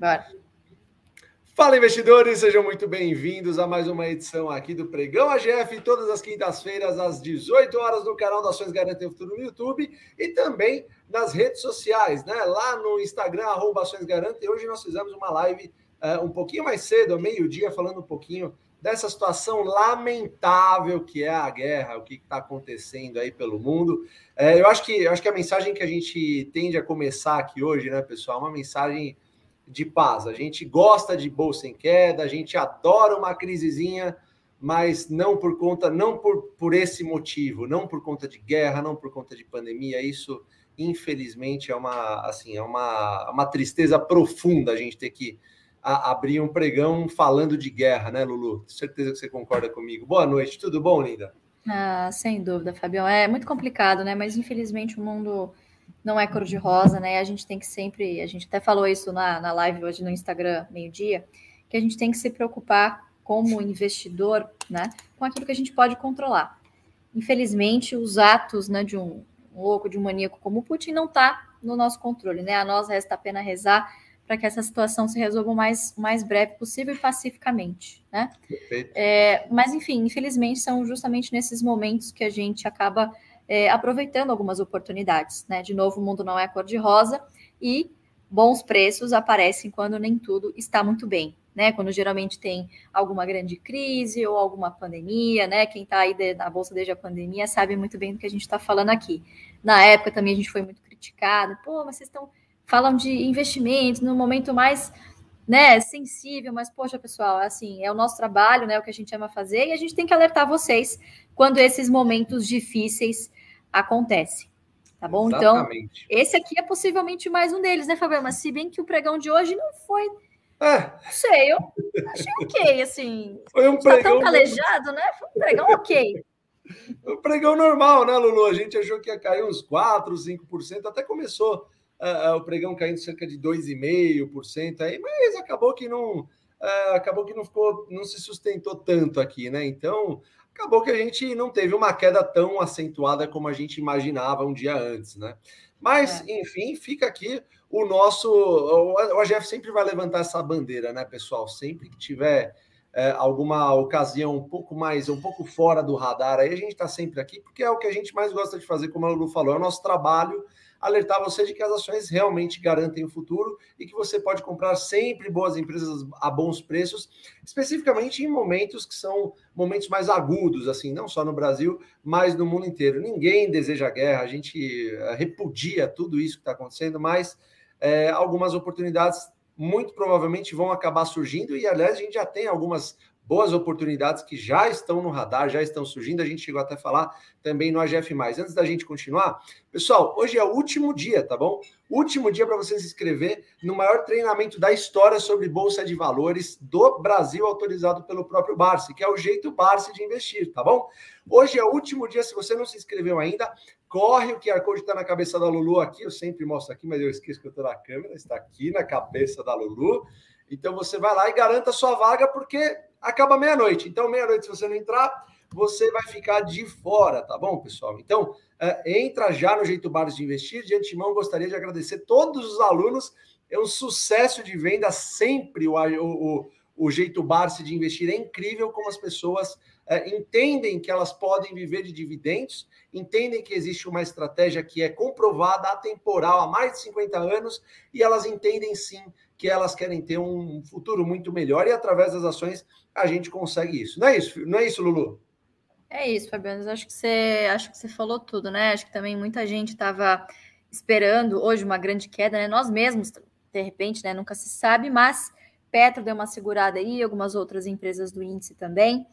Bora. Fala, investidores, sejam muito bem-vindos a mais uma edição aqui do Pregão AGF, todas as quintas-feiras, às 18 horas, no canal da Ações Garantem o Futuro no YouTube e também nas redes sociais, né? Lá no Instagram, arroba Ações Garantem. Hoje nós fizemos uma live uh, um pouquinho mais cedo, ao meio-dia, falando um pouquinho dessa situação lamentável que é a guerra, o que está acontecendo aí pelo mundo. É, eu, acho que, eu acho que a mensagem que a gente tende a começar aqui hoje, né, pessoal, é uma mensagem de paz. A gente gosta de bolsa em queda, a gente adora uma crisezinha, mas não por conta, não por, por esse motivo, não por conta de guerra, não por conta de pandemia. Isso, infelizmente, é uma assim, é uma, uma tristeza profunda a gente ter que a, abrir um pregão falando de guerra, né, Lulu? Certeza que você concorda comigo. Boa noite, tudo bom, linda? Ah, sem dúvida, Fabião. É muito complicado, né? Mas infelizmente o mundo não é cor de rosa, né? A gente tem que sempre, a gente até falou isso na, na live hoje no Instagram, meio-dia, que a gente tem que se preocupar como investidor, né, com aquilo que a gente pode controlar. Infelizmente, os atos, né, de um, um louco, de um maníaco como Putin não está no nosso controle, né? A nós resta apenas rezar para que essa situação se resolva o mais, o mais breve possível e pacificamente, né? É, mas, enfim, infelizmente, são justamente nesses momentos que a gente acaba é, aproveitando algumas oportunidades. Né? De novo, o mundo não é cor-de-rosa e bons preços aparecem quando nem tudo está muito bem. Né, quando geralmente tem alguma grande crise ou alguma pandemia, né? Quem está aí de, na bolsa desde a pandemia sabe muito bem do que a gente está falando aqui. Na época também a gente foi muito criticado, pô, mas vocês estão falam de investimentos no momento mais né, sensível, mas poxa, pessoal, assim, é o nosso trabalho, né, o que a gente ama fazer e a gente tem que alertar vocês quando esses momentos difíceis acontece. Tá bom? Então, Exatamente. Então, esse aqui é possivelmente mais um deles, né, Fabiano? Mas se bem que o pregão de hoje não foi. É. Não sei, eu achei ok, assim. Foi um pregão. Tá tão calejado, né? Foi um pregão ok. Um pregão normal, né, Lulu? A gente achou que ia cair uns 4%, 5%, até começou uh, uh, o pregão caindo cerca de 2,5% aí, mas acabou que não. Uh, acabou que não ficou, não se sustentou tanto aqui, né? Então, acabou que a gente não teve uma queda tão acentuada como a gente imaginava um dia antes, né? Mas, é. enfim, fica aqui o nosso. O AGF sempre vai levantar essa bandeira, né, pessoal? Sempre que tiver é, alguma ocasião um pouco mais, um pouco fora do radar, aí a gente está sempre aqui, porque é o que a gente mais gosta de fazer, como a Lulu falou, é o nosso trabalho alertar você de que as ações realmente garantem o futuro e que você pode comprar sempre boas empresas a bons preços, especificamente em momentos que são momentos mais agudos, assim, não só no Brasil, mas no mundo inteiro. Ninguém deseja guerra, a gente eh, repudia tudo isso que está acontecendo, mas é, algumas oportunidades muito provavelmente vão acabar surgindo, e aliás, a gente já tem algumas boas oportunidades que já estão no radar, já estão surgindo. A gente chegou até a falar também no AGF. Antes da gente continuar, pessoal, hoje é o último dia, tá bom? Último dia para você se inscrever no maior treinamento da história sobre Bolsa de Valores do Brasil, autorizado pelo próprio Barsi, que é o jeito Barsi de investir, tá bom? Hoje é o último dia, se você não se inscreveu ainda, corre, o QR Code está na cabeça da Lulu aqui, eu sempre mostro aqui, mas eu esqueço que eu estou na câmera, está aqui na cabeça da Lulu. Então você vai lá e garanta a sua vaga, porque acaba meia-noite. Então, meia-noite, se você não entrar, você vai ficar de fora, tá bom, pessoal? Então, é, entra já no Jeito Bares de Investir. De antemão, gostaria de agradecer todos os alunos. É um sucesso de venda sempre o, o, o Jeito Barse de Investir. É incrível como as pessoas é, entendem que elas podem viver de dividendos, entendem que existe uma estratégia que é comprovada, atemporal, há mais de 50 anos, e elas entendem sim que elas querem ter um futuro muito melhor e através das ações a gente consegue isso. Não é isso, não é isso, Lulu? É isso, Fabiano. Acho que você acho que você falou tudo, né? Acho que também muita gente estava esperando hoje uma grande queda, né? Nós mesmos, de repente, né? Nunca se sabe, mas Petro deu uma segurada aí, algumas outras empresas do índice também.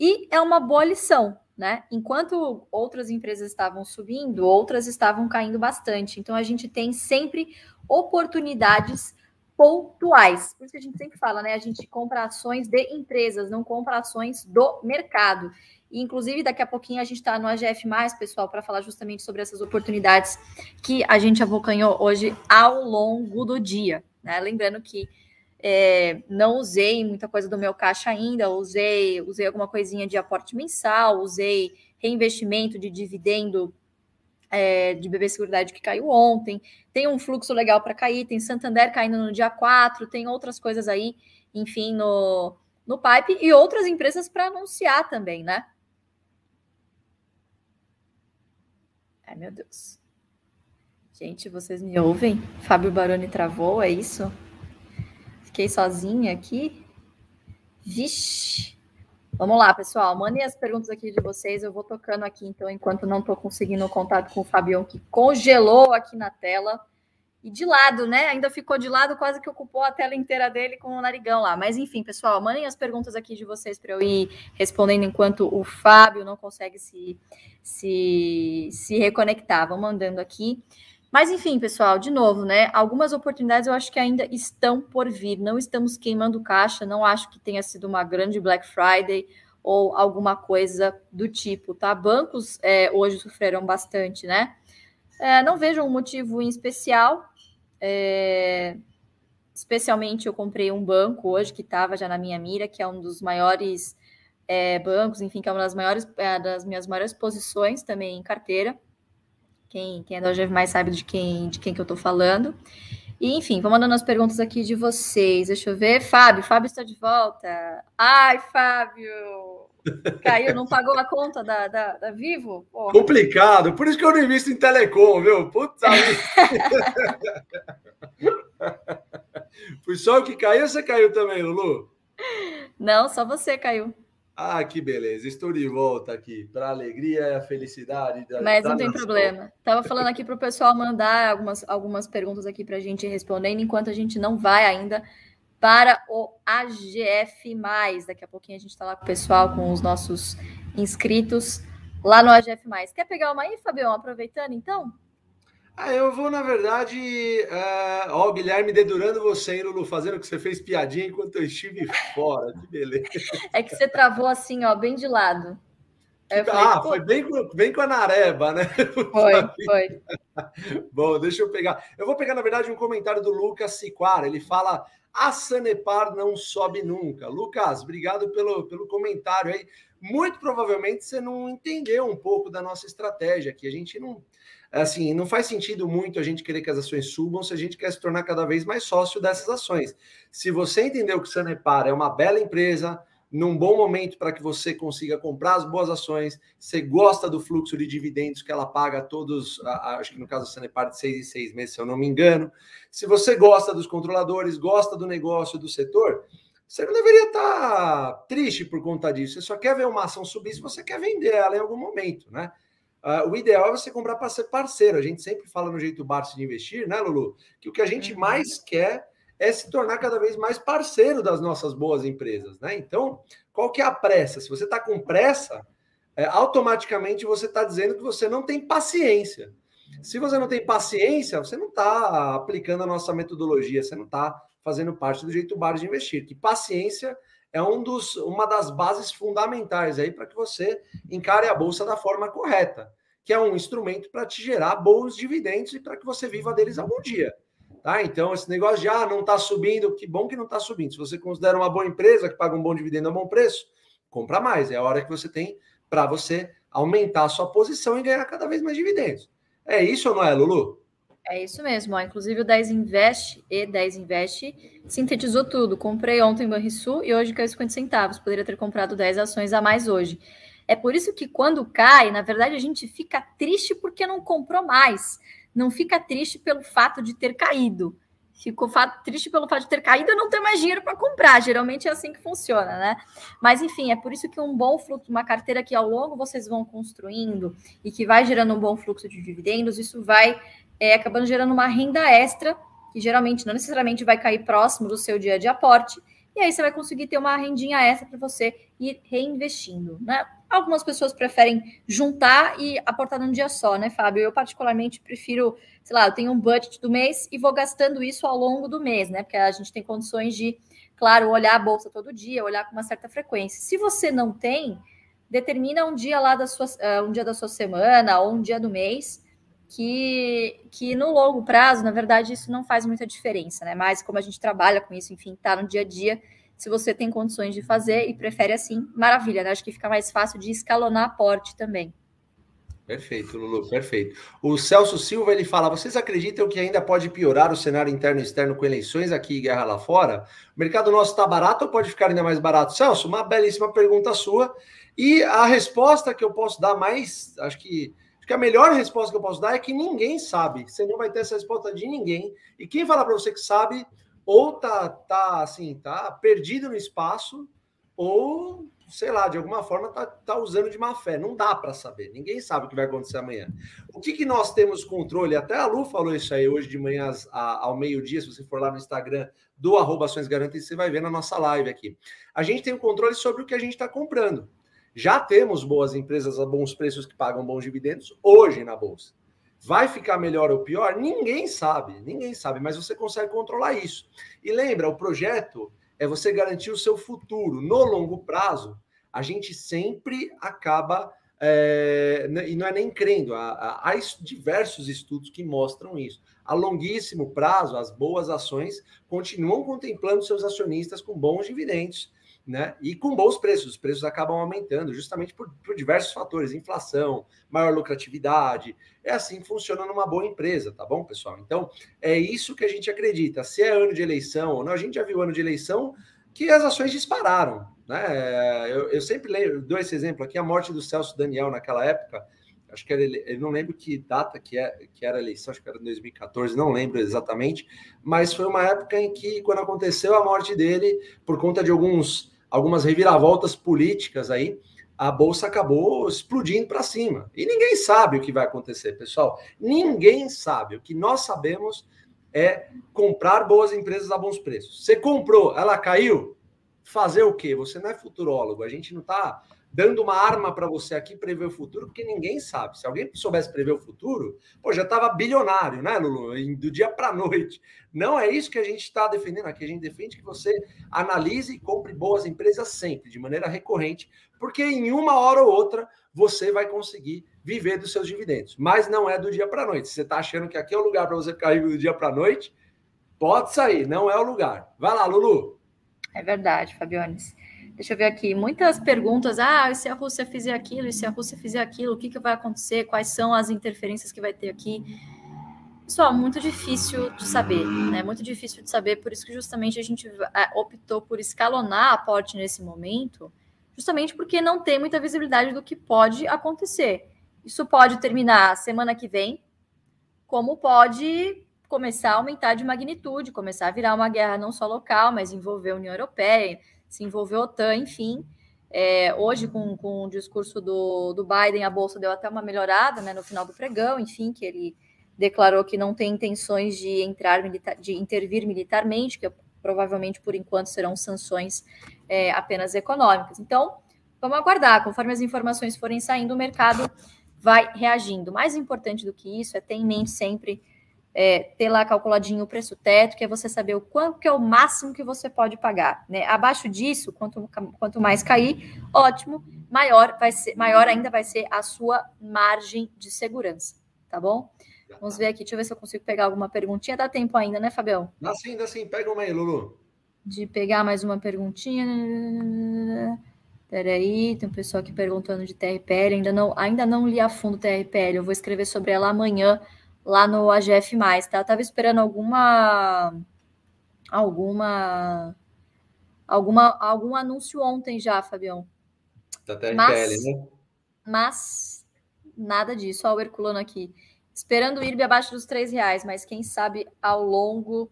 E é uma boa lição, né? Enquanto outras empresas estavam subindo, outras estavam caindo bastante. Então a gente tem sempre oportunidades pontuais. Por isso que a gente sempre fala, né? A gente compra ações de empresas, não compra ações do mercado. E, inclusive, daqui a pouquinho a gente está no AGF, pessoal, para falar justamente sobre essas oportunidades que a gente abocanhou hoje ao longo do dia. Né? Lembrando que é, não usei muita coisa do meu caixa ainda, usei, usei alguma coisinha de aporte mensal, usei reinvestimento de dividendo é, de BB Seguridade que caiu ontem, tem um fluxo legal para cair, tem Santander caindo no dia 4, tem outras coisas aí, enfim, no, no pipe e outras empresas para anunciar também, né? Ai, meu Deus. Gente, vocês me ouvem? Fábio Baroni travou, é isso? Fiquei sozinha aqui? Vixe! Vamos lá, pessoal. Mandem as perguntas aqui de vocês. Eu vou tocando aqui, então, enquanto não estou conseguindo contato com o Fabião, que congelou aqui na tela. E de lado, né? Ainda ficou de lado, quase que ocupou a tela inteira dele com o narigão lá. Mas enfim, pessoal, mandem as perguntas aqui de vocês para eu ir respondendo enquanto o Fábio não consegue se, se, se reconectar. Vão mandando aqui. Mas enfim, pessoal, de novo, né? Algumas oportunidades eu acho que ainda estão por vir. Não estamos queimando caixa, não acho que tenha sido uma grande Black Friday ou alguma coisa do tipo, tá? Bancos é, hoje sofreram bastante, né? É, não vejo um motivo em especial. É, especialmente eu comprei um banco hoje que estava já na minha mira, que é um dos maiores é, bancos, enfim, que é uma das maiores é, das minhas maiores posições também em carteira. Quem, quem é da OGV mais sabe de quem, de quem que eu estou falando. E, enfim, vou mandando as perguntas aqui de vocês. Deixa eu ver. Fábio, Fábio está de volta. Ai, Fábio! Caiu, não pagou a conta da, da, da Vivo? Porra. Complicado, por isso que eu não invisto em telecom, viu? Putz, Foi só o que caiu ou você caiu também, Lulu? Não, só você caiu. Ah, que beleza. Estou de volta aqui para a alegria e a felicidade. Da, Mas não da tem nação. problema. Estava falando aqui para o pessoal mandar algumas, algumas perguntas aqui para a gente respondendo, enquanto a gente não vai ainda para o AGF. Daqui a pouquinho a gente está lá com o pessoal, com os nossos inscritos lá no AGF. Quer pegar uma aí, Fabião? Aproveitando então? Ah, eu vou, na verdade. Uh, ó, o Guilherme dedurando você, hein, Lulu, fazendo que você fez piadinha enquanto eu estive fora. Que beleza. É que você travou assim, ó, bem de lado. Falei, ah, foi bem, bem com a Nareba, né? Foi, foi. Bom, deixa eu pegar. Eu vou pegar, na verdade, um comentário do Lucas Siquara. Ele fala: a Sanepar não sobe nunca. Lucas, obrigado pelo, pelo comentário aí. Muito provavelmente você não entendeu um pouco da nossa estratégia aqui. A gente não assim, não faz sentido muito a gente querer que as ações subam se a gente quer se tornar cada vez mais sócio dessas ações. Se você entendeu que Sanepar é uma bela empresa, num bom momento para que você consiga comprar as boas ações, você gosta do fluxo de dividendos que ela paga todos, acho que no caso da Sanepar de seis em seis meses, se eu não me engano. Se você gosta dos controladores, gosta do negócio, do setor, você não deveria estar triste por conta disso. Você só quer ver uma ação subir se você quer vender ela em algum momento, né? Uh, o ideal é você comprar para ser parceiro. A gente sempre fala no jeito Barça de investir, né, Lulu? Que o que a gente uhum. mais quer é se tornar cada vez mais parceiro das nossas boas empresas, né? Então, qual que é a pressa? Se você está com pressa, é, automaticamente você está dizendo que você não tem paciência. Se você não tem paciência, você não está aplicando a nossa metodologia, você não está fazendo parte do jeito bar de investir. Que paciência é um dos, uma das bases fundamentais aí para que você encare a bolsa da forma correta, que é um instrumento para te gerar bons dividendos e para que você viva deles algum dia. Tá? Então, esse negócio de ah, não está subindo, que bom que não está subindo. Se você considera uma boa empresa que paga um bom dividendo a bom preço, compra mais. É a hora que você tem para você aumentar a sua posição e ganhar cada vez mais dividendos. É isso ou não é, Lulu? É isso mesmo, ó. inclusive o 10 Invest e 10 Invest sintetizou tudo. Comprei ontem Banrisul e hoje caiu 50 centavos. Poderia ter comprado 10 ações a mais hoje. É por isso que quando cai, na verdade, a gente fica triste porque não comprou mais. Não fica triste pelo fato de ter caído. Ficou triste pelo fato de ter caído e não ter mais dinheiro para comprar. Geralmente é assim que funciona, né? Mas enfim, é por isso que um bom fluxo, uma carteira que ao longo vocês vão construindo e que vai gerando um bom fluxo de dividendos, isso vai é, acabando gerando uma renda extra, que geralmente não necessariamente vai cair próximo do seu dia de aporte, e aí você vai conseguir ter uma rendinha extra para você ir reinvestindo, né? Algumas pessoas preferem juntar e aportar num dia só, né, Fábio? Eu, particularmente, prefiro, sei lá, eu tenho um budget do mês e vou gastando isso ao longo do mês, né? Porque a gente tem condições de, claro, olhar a bolsa todo dia, olhar com uma certa frequência. Se você não tem, determina um dia lá da sua, uh, um dia da sua semana ou um dia do mês que, que no longo prazo, na verdade, isso não faz muita diferença, né? Mas como a gente trabalha com isso, enfim, tá no dia a dia, se você tem condições de fazer e prefere assim, maravilha, né? Acho que fica mais fácil de escalonar aporte também. Perfeito, Lulu, perfeito. O Celso Silva ele fala: vocês acreditam que ainda pode piorar o cenário interno e externo com eleições aqui e guerra lá fora? O mercado nosso está barato ou pode ficar ainda mais barato? Celso, uma belíssima pergunta sua. E a resposta que eu posso dar mais, acho que, acho que a melhor resposta que eu posso dar é que ninguém sabe. Você não vai ter essa resposta de ninguém. E quem falar para você que sabe, ou tá, tá assim, tá perdido no espaço, ou sei lá, de alguma forma está tá usando de má fé. Não dá para saber. Ninguém sabe o que vai acontecer amanhã. O que, que nós temos controle? Até a Lu falou isso aí hoje de manhã ao meio-dia. Se você for lá no Instagram do arroba Ações Garantidas, você vai ver na nossa live aqui. A gente tem o controle sobre o que a gente está comprando. Já temos boas empresas a bons preços que pagam bons dividendos hoje na Bolsa. Vai ficar melhor ou pior? Ninguém sabe, ninguém sabe, mas você consegue controlar isso. E lembra, o projeto é você garantir o seu futuro. No longo prazo, a gente sempre acaba, é, e não é nem crendo, há, há, diversos estudos que mostram isso. A longuíssimo prazo, as boas ações continuam contemplando seus acionistas com bons dividendos né? E com bons preços, os preços acabam aumentando justamente por, por, diversos fatores, inflação, maior lucratividade. É assim que funciona numa boa empresa, tá bom, pessoal? Então, é isso que a gente acredita. Se é ano de eleição ou não, a gente já viu ano de eleição que as ações dispararam, né? Eu, eu sempre lembro, dou esse exemplo aqui, a morte do Celso Daniel naquela época, acho que era, eu não lembro que data que, é, que era a eleição, acho que era 2014, não lembro exatamente, mas foi uma época em que, quando aconteceu a morte dele, por conta de alguns algumas reviravoltas políticas aí, a bolsa acabou explodindo para cima. E ninguém sabe o que vai acontecer, pessoal. Ninguém sabe. O que nós sabemos é comprar boas empresas a bons preços. Você comprou, ela caiu, fazer o quê? Você não é futurólogo. A gente não está dando uma arma para você aqui prever o futuro, porque ninguém sabe. Se alguém soubesse prever o futuro, pô, já estava bilionário, né, Lulu? Do dia para a noite. Não é isso que a gente está defendendo aqui. A gente defende que você analise e compre boas empresas sempre, de maneira recorrente, porque em uma hora ou outra você vai conseguir viver dos seus dividendos. Mas não é do dia para a noite. Se você está achando que aqui é o lugar para você ficar do dia para a noite, pode sair, não é o lugar. Vai lá, Lulu. É verdade, Fabiones. Deixa eu ver aqui, muitas perguntas. Ah, e se a Rússia fizer aquilo, e se a Rússia fizer aquilo, o que, que vai acontecer? Quais são as interferências que vai ter aqui? Pessoal, muito difícil de saber, né? Muito difícil de saber, por isso que justamente a gente é, optou por escalonar a aporte nesse momento, justamente porque não tem muita visibilidade do que pode acontecer. Isso pode terminar semana que vem, como pode começar a aumentar de magnitude, começar a virar uma guerra não só local, mas envolver a União Europeia, se envolveu a OTAN, enfim. É, hoje, com, com o discurso do, do Biden, a Bolsa deu até uma melhorada né, no final do pregão, enfim, que ele declarou que não tem intenções de entrar de intervir militarmente, que provavelmente por enquanto serão sanções é, apenas econômicas. Então, vamos aguardar. Conforme as informações forem saindo, o mercado vai reagindo. Mais importante do que isso é ter em mente sempre é, ter lá calculadinho o preço teto, que é você saber o quanto que é o máximo que você pode pagar. Né? Abaixo disso, quanto, quanto mais cair, ótimo, maior vai ser, maior ainda vai ser a sua margem de segurança, tá bom? Vamos ver aqui, deixa eu ver se eu consigo pegar alguma perguntinha. Dá tempo ainda, né, Fabião? Dá sim, dá sim. Pega uma aí, Lulu. De pegar mais uma perguntinha. Peraí, tem um pessoal aqui perguntando de TRPL. Ainda não, ainda não li a fundo TRPL. Eu vou escrever sobre ela amanhã lá no AGF+, tá? Eu tava esperando alguma alguma alguma algum anúncio ontem já, Fabião. Da TRPL, mas, né? Mas nada disso, ó, o Herculano aqui. Esperando o IRB abaixo dos três reais, mas quem sabe ao longo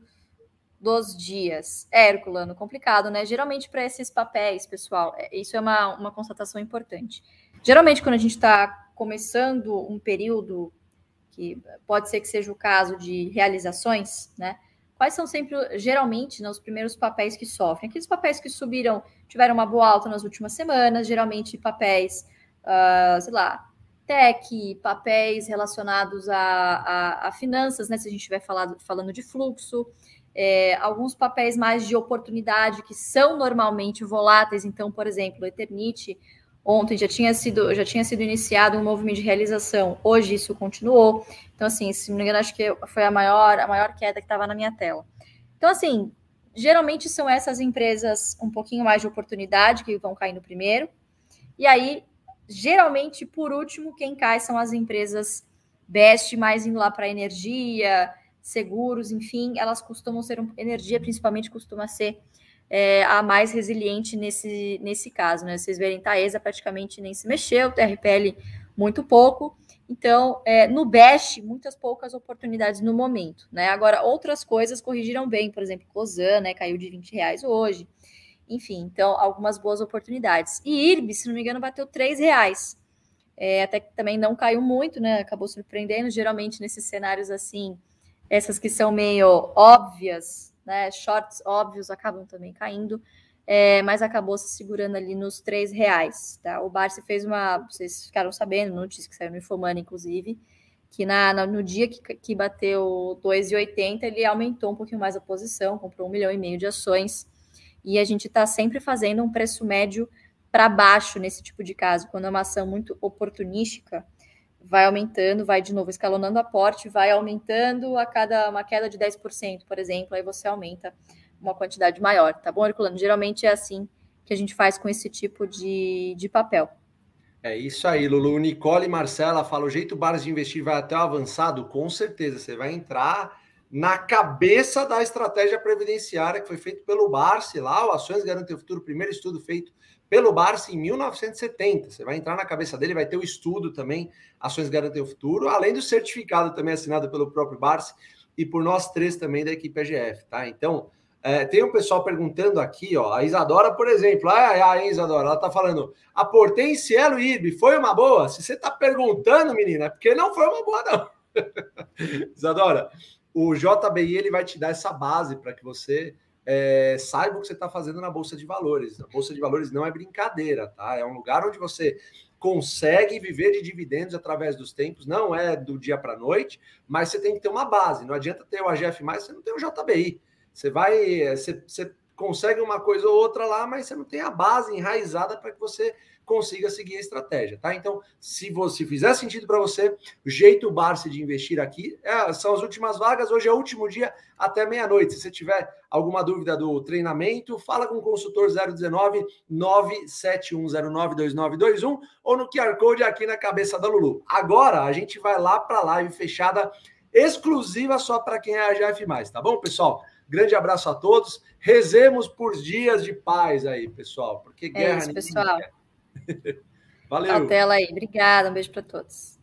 dos dias. É, Herculano, complicado, né? Geralmente para esses papéis, pessoal, é, isso é uma, uma constatação importante. Geralmente, quando a gente está começando um período que pode ser que seja o caso de realizações, né? Quais são sempre, geralmente, né, os primeiros papéis que sofrem? Aqueles papéis que subiram, tiveram uma boa alta nas últimas semanas, geralmente papéis, uh, sei lá, tech, papéis relacionados a, a, a, finanças, né? Se a gente estiver falando, de fluxo, é, alguns papéis mais de oportunidade que são normalmente voláteis. Então, por exemplo, Eternite Ontem já tinha sido, já tinha sido iniciado um movimento de realização. Hoje isso continuou. Então, assim, se não me engano, acho que foi a maior, a maior queda que estava na minha tela. Então, assim, geralmente são essas empresas um pouquinho mais de oportunidade que vão caindo primeiro. E aí, geralmente, por último, quem cai são as empresas best, mais indo lá para energia, seguros, enfim, elas costumam ser, energia principalmente costuma ser é, a mais resiliente nesse, nesse caso, né? Vocês verem, Taesa praticamente nem se mexeu, TRPL muito pouco. Então, é, no Best, muitas poucas oportunidades no momento, né? Agora, outras coisas corrigiram bem, por exemplo, Cosan, né? Caiu de 20 reais hoje. Enfim, então, algumas boas oportunidades. E IRB, se não me engano, bateu 3 reais. É, até que também não caiu muito, né? Acabou surpreendendo. Geralmente, nesses cenários assim, essas que são meio óbvias, né? Shorts óbvios acabam também caindo, é, mas acabou se segurando ali nos três reais. Tá? O Barça fez uma. Vocês ficaram sabendo, notícia que saiu no Infomani, inclusive, que na, na, no dia que, que bateu 2,80, ele aumentou um pouquinho mais a posição, comprou um milhão e meio de ações. E a gente está sempre fazendo um preço médio para baixo nesse tipo de caso, quando é uma ação muito oportunística vai aumentando, vai de novo escalonando aporte, vai aumentando a cada uma queda de 10%, por exemplo, aí você aumenta uma quantidade maior, tá bom, Herculano? Geralmente é assim que a gente faz com esse tipo de, de papel. É isso aí, Lulu. Nicole e Marcela fala: o jeito Bares de investir vai até o avançado? Com certeza, você vai entrar na cabeça da estratégia previdenciária que foi feito pelo Barsi lá, o Ações Garantem o Futuro, primeiro estudo feito pelo Barça em 1970. Você vai entrar na cabeça dele, vai ter o estudo também, Ações Garantem o Futuro, além do certificado também assinado pelo próprio Barça e por nós três também da equipe AGF, tá? Então, é, tem um pessoal perguntando aqui, ó, a Isadora, por exemplo, ah, a Isadora, ela tá falando, a Portense Cielo IB foi uma boa? Se você tá perguntando, menina, é porque não foi uma boa, não. Isadora, o JBI ele vai te dar essa base para que você é, saiba o que você está fazendo na Bolsa de Valores. A Bolsa de Valores não é brincadeira, tá? É um lugar onde você consegue viver de dividendos através dos tempos, não é do dia para a noite, mas você tem que ter uma base. Não adianta ter o AGF você não tem o JBI. Você vai, você, você consegue uma coisa ou outra lá, mas você não tem a base enraizada para que você consiga seguir a estratégia, tá? Então, se você fizer sentido para você, o jeito Barça de investir aqui é, são as últimas vagas. Hoje é o último dia até meia-noite. Se você tiver alguma dúvida do treinamento, fala com o consultor 019 971092921 ou no QR Code aqui na cabeça da Lulu. Agora a gente vai lá para a live fechada exclusiva só para quem é a GF+, tá bom, pessoal? Grande abraço a todos. Rezemos por dias de paz aí, pessoal, porque é guerra é isso, pessoal. Valeu. Cautela aí. Obrigada. Um beijo para todos.